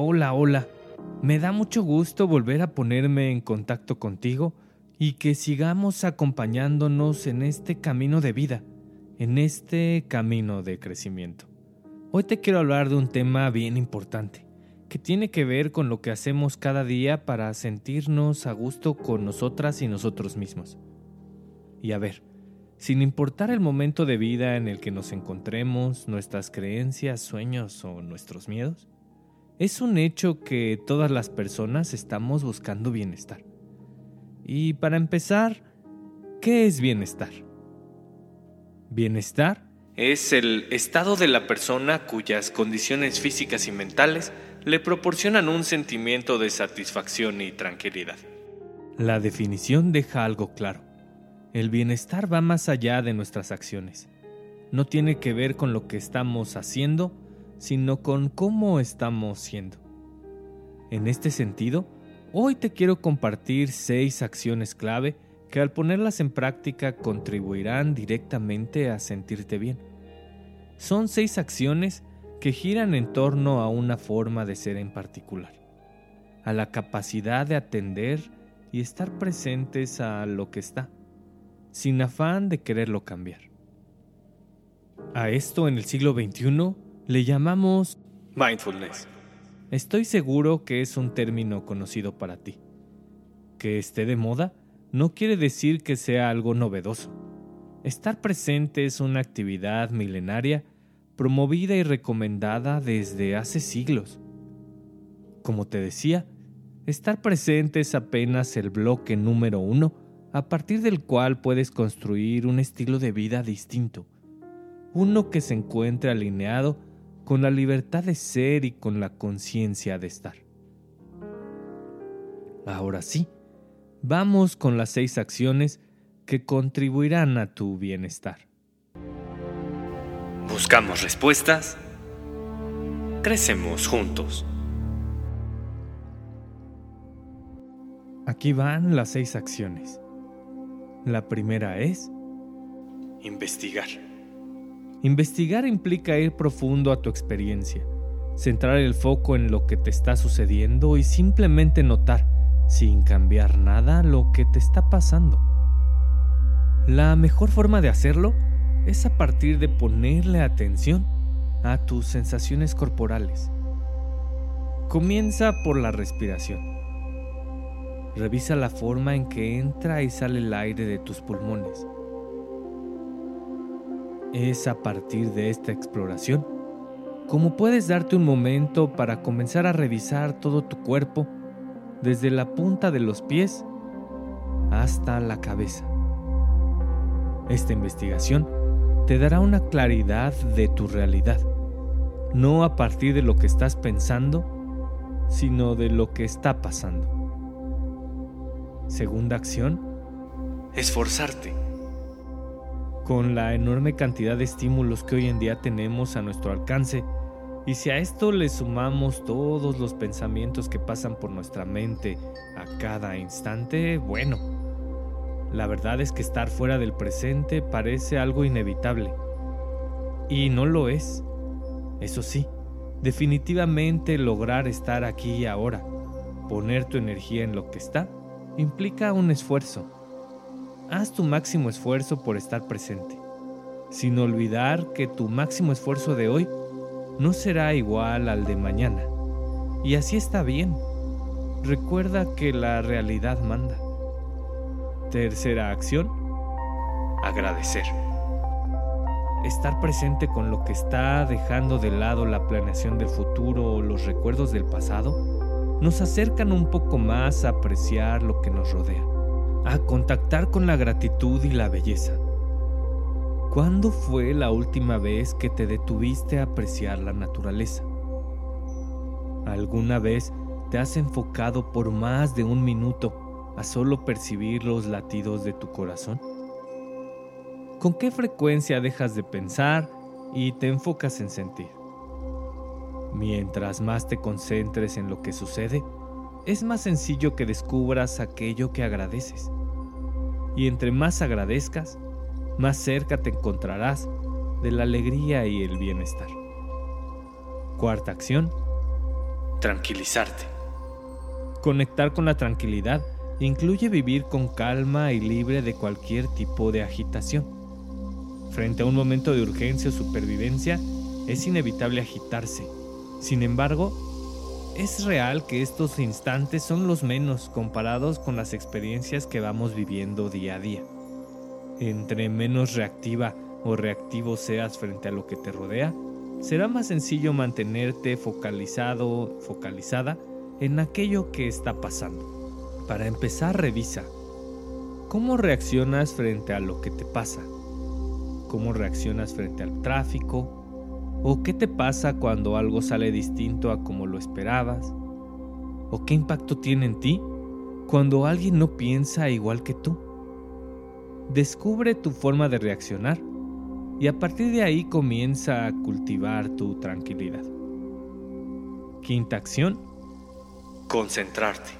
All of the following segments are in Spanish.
Hola, hola. Me da mucho gusto volver a ponerme en contacto contigo y que sigamos acompañándonos en este camino de vida, en este camino de crecimiento. Hoy te quiero hablar de un tema bien importante, que tiene que ver con lo que hacemos cada día para sentirnos a gusto con nosotras y nosotros mismos. Y a ver, sin importar el momento de vida en el que nos encontremos, nuestras creencias, sueños o nuestros miedos, es un hecho que todas las personas estamos buscando bienestar. Y para empezar, ¿qué es bienestar? Bienestar es el estado de la persona cuyas condiciones físicas y mentales le proporcionan un sentimiento de satisfacción y tranquilidad. La definición deja algo claro. El bienestar va más allá de nuestras acciones. No tiene que ver con lo que estamos haciendo, sino con cómo estamos siendo. En este sentido, hoy te quiero compartir seis acciones clave que al ponerlas en práctica contribuirán directamente a sentirte bien. Son seis acciones que giran en torno a una forma de ser en particular, a la capacidad de atender y estar presentes a lo que está, sin afán de quererlo cambiar. A esto en el siglo XXI le llamamos mindfulness. Estoy seguro que es un término conocido para ti. Que esté de moda no quiere decir que sea algo novedoso. Estar presente es una actividad milenaria promovida y recomendada desde hace siglos. Como te decía, estar presente es apenas el bloque número uno a partir del cual puedes construir un estilo de vida distinto, uno que se encuentre alineado con la libertad de ser y con la conciencia de estar. Ahora sí, vamos con las seis acciones que contribuirán a tu bienestar. Buscamos respuestas. Crecemos juntos. Aquí van las seis acciones. La primera es investigar. Investigar implica ir profundo a tu experiencia, centrar el foco en lo que te está sucediendo y simplemente notar, sin cambiar nada, lo que te está pasando. La mejor forma de hacerlo es a partir de ponerle atención a tus sensaciones corporales. Comienza por la respiración. Revisa la forma en que entra y sale el aire de tus pulmones es a partir de esta exploración como puedes darte un momento para comenzar a revisar todo tu cuerpo desde la punta de los pies hasta la cabeza. Esta investigación te dará una claridad de tu realidad, no a partir de lo que estás pensando, sino de lo que está pasando. Segunda acción, esforzarte con la enorme cantidad de estímulos que hoy en día tenemos a nuestro alcance, y si a esto le sumamos todos los pensamientos que pasan por nuestra mente a cada instante, bueno, la verdad es que estar fuera del presente parece algo inevitable. Y no lo es. Eso sí, definitivamente lograr estar aquí y ahora, poner tu energía en lo que está, implica un esfuerzo haz tu máximo esfuerzo por estar presente, sin olvidar que tu máximo esfuerzo de hoy no será igual al de mañana. Y así está bien. Recuerda que la realidad manda. Tercera acción, agradecer. Estar presente con lo que está dejando de lado la planeación del futuro o los recuerdos del pasado nos acercan un poco más a apreciar lo que nos rodea, a contactar con la gratitud y la belleza. ¿Cuándo fue la última vez que te detuviste a apreciar la naturaleza? ¿Alguna vez te has enfocado por más de un minuto a solo percibir los latidos de tu corazón? ¿Con qué frecuencia dejas de pensar y te enfocas en sentir? Mientras más te concentres en lo que sucede, es más sencillo que descubras aquello que agradeces. Y entre más agradezcas, más cerca te encontrarás de la alegría y el bienestar. Cuarta acción, tranquilizarte. Conectar con la tranquilidad incluye vivir con calma y libre de cualquier tipo de agitación. Frente a un momento de urgencia o supervivencia, es inevitable agitarse. Sin embargo, es real que estos instantes son los menos comparados con las experiencias que vamos viviendo día a día. Entre menos reactiva o reactivo seas frente a lo que te rodea, será más sencillo mantenerte focalizado, focalizada en aquello que está pasando. Para empezar, revisa cómo reaccionas frente a lo que te pasa cómo reaccionas frente al tráfico, o qué te pasa cuando algo sale distinto a como lo esperabas, o qué impacto tiene en ti cuando alguien no piensa igual que tú. Descubre tu forma de reaccionar y a partir de ahí comienza a cultivar tu tranquilidad. Quinta acción. Concentrarte.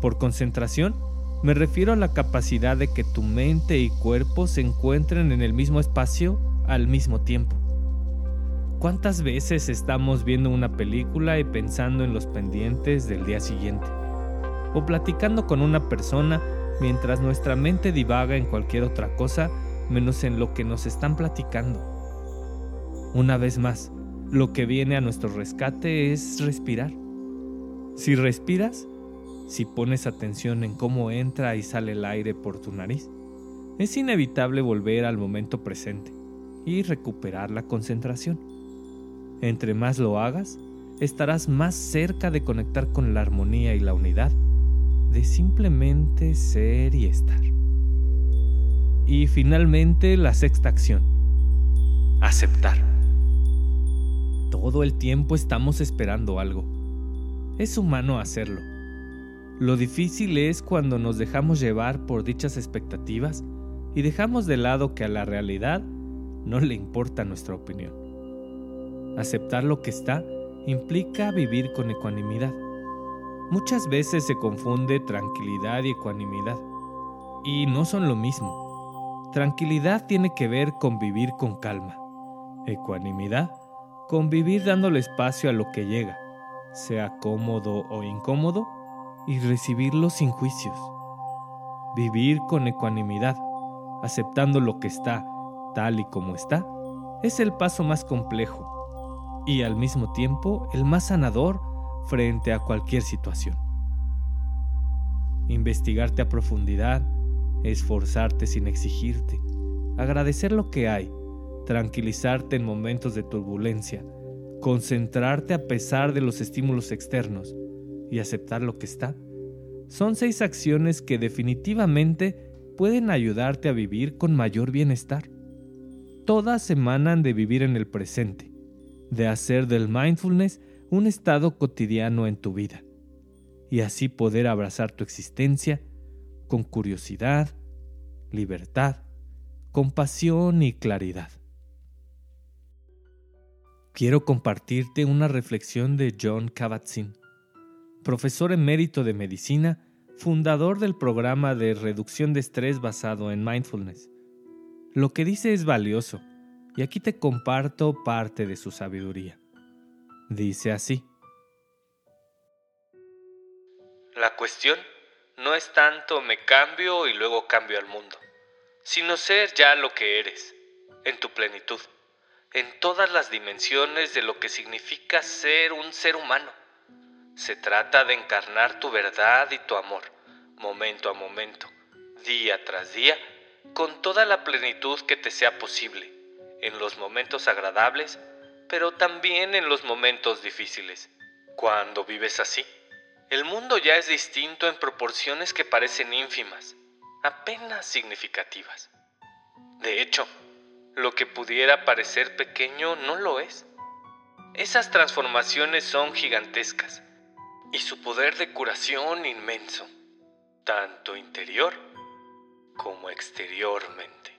Por concentración, me refiero a la capacidad de que tu mente y cuerpo se encuentren en el mismo espacio al mismo tiempo. ¿Cuántas veces estamos viendo una película y pensando en los pendientes del día siguiente? O platicando con una persona mientras nuestra mente divaga en cualquier otra cosa menos en lo que nos están platicando. Una vez más, lo que viene a nuestro rescate es respirar. Si respiras, si pones atención en cómo entra y sale el aire por tu nariz, es inevitable volver al momento presente y recuperar la concentración. Entre más lo hagas, estarás más cerca de conectar con la armonía y la unidad, de simplemente ser y estar. Y finalmente la sexta acción, aceptar. Todo el tiempo estamos esperando algo. Es humano hacerlo lo difícil es cuando nos dejamos llevar por dichas expectativas y dejamos de lado que a la realidad no le importa nuestra opinión. Aceptar lo que está implica vivir con ecuanimidad. Muchas veces se confunde tranquilidad y ecuanimidad, y no son lo mismo. Tranquilidad tiene que ver con vivir con calma. Ecuanimidad, con vivir dándole espacio a lo que llega, sea cómodo o incómodo, y recibirlo sin juicios. Vivir con ecuanimidad, aceptando lo que está tal y como está, es el paso más complejo y al mismo tiempo el más sanador frente a cualquier situación. Investigarte a profundidad, esforzarte sin exigirte, agradecer lo que hay, tranquilizarte en momentos de turbulencia, concentrarte a pesar de los estímulos externos, y aceptar lo que está, son seis acciones que definitivamente pueden ayudarte a vivir con mayor bienestar. Todas emanan de vivir en el presente, de hacer del mindfulness un estado cotidiano en tu vida, y así poder abrazar tu existencia con curiosidad, libertad, compasión y claridad. Quiero compartirte una reflexión de John Kabat-Zinn profesor emérito de medicina, fundador del programa de reducción de estrés basado en mindfulness. Lo que dice es valioso, y aquí te comparto parte de su sabiduría. Dice así. La cuestión no es tanto me cambio y luego cambio al mundo, sino ser ya lo que eres, en tu plenitud, en todas las dimensiones de lo que significa ser un ser humano se trata de encarnar tu verdad y tu amor, momento a momento, día tras día, con toda la plenitud que te sea posible, en los momentos agradables, pero también en los momentos difíciles. Cuando vives así, el mundo ya es distinto en proporciones que parecen ínfimas, apenas significativas. De hecho, lo que pudiera parecer pequeño no lo es. Esas transformaciones son gigantescas y su poder de curación inmenso, tanto interior como exteriormente.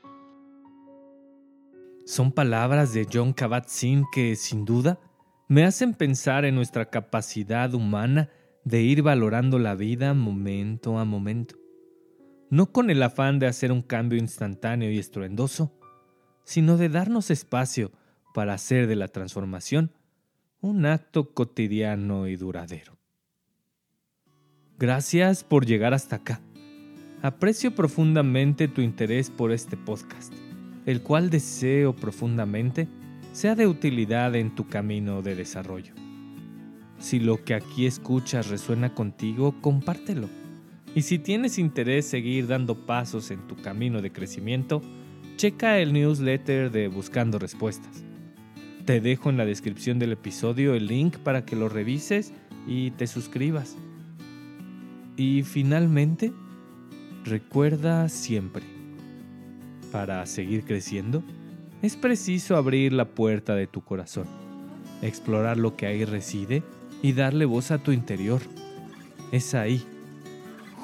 Son palabras de John Kabat-Zinn que, sin duda, me hacen pensar en nuestra capacidad humana de ir valorando la vida momento a momento, no con el afán de hacer un cambio instantáneo y estruendoso, sino de darnos espacio para hacer de la transformación un acto cotidiano y duradero. Gracias por llegar hasta acá. Aprecio profundamente tu interés por este podcast, el cual deseo profundamente sea de utilidad en tu camino de desarrollo. Si lo que aquí escuchas resuena contigo, compártelo. Y si tienes interés seguir dando pasos en tu camino de crecimiento, checa el newsletter de Buscando Respuestas. Te dejo en la descripción del episodio el link para que lo revises y te suscribas. Y finalmente, recuerda siempre, para seguir creciendo, es preciso abrir la puerta de tu corazón, explorar lo que ahí reside y darle voz a tu interior. Es ahí,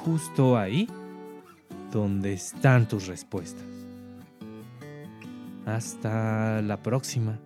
justo ahí, donde están tus respuestas. Hasta la próxima.